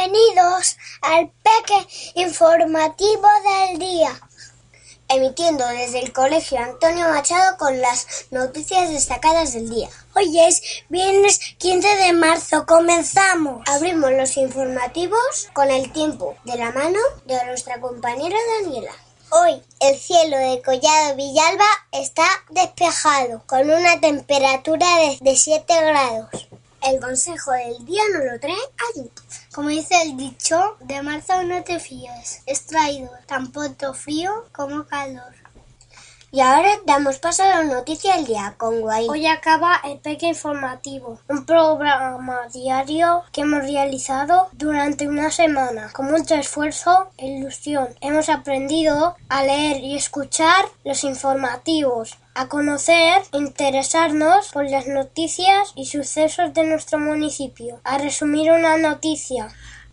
Bienvenidos al Peque Informativo del Día. Emitiendo desde el Colegio Antonio Machado con las noticias destacadas del día. Hoy es viernes 15 de marzo. Comenzamos. Abrimos los informativos con el tiempo de la mano de nuestra compañera Daniela. Hoy el cielo de Collado Villalba está despejado, con una temperatura de 7 grados. El consejo del día no lo trae allí. Como dice el dicho, de marzo no te fíes. Es traído tanto frío como calor. Y ahora damos paso a la noticia del día con Guay. Hoy acaba el Peque Informativo, un programa diario que hemos realizado durante una semana. Con mucho esfuerzo e ilusión hemos aprendido a leer y escuchar los informativos, a conocer e interesarnos por las noticias y sucesos de nuestro municipio, a resumir una noticia,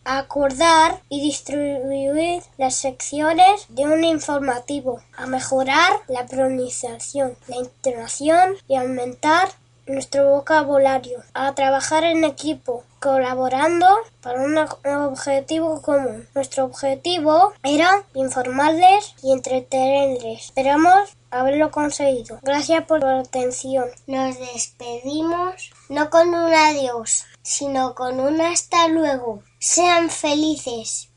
acordar y distribuir las secciones de un informativo, a mejorar la pronunciación, la intonación y aumentar nuestro vocabulario, a trabajar en equipo, colaborando para un objetivo común. Nuestro objetivo era informarles y entretenerles. Esperamos haberlo conseguido. Gracias por su atención. Nos despedimos no con un adiós, sino con un hasta luego. Sean felices.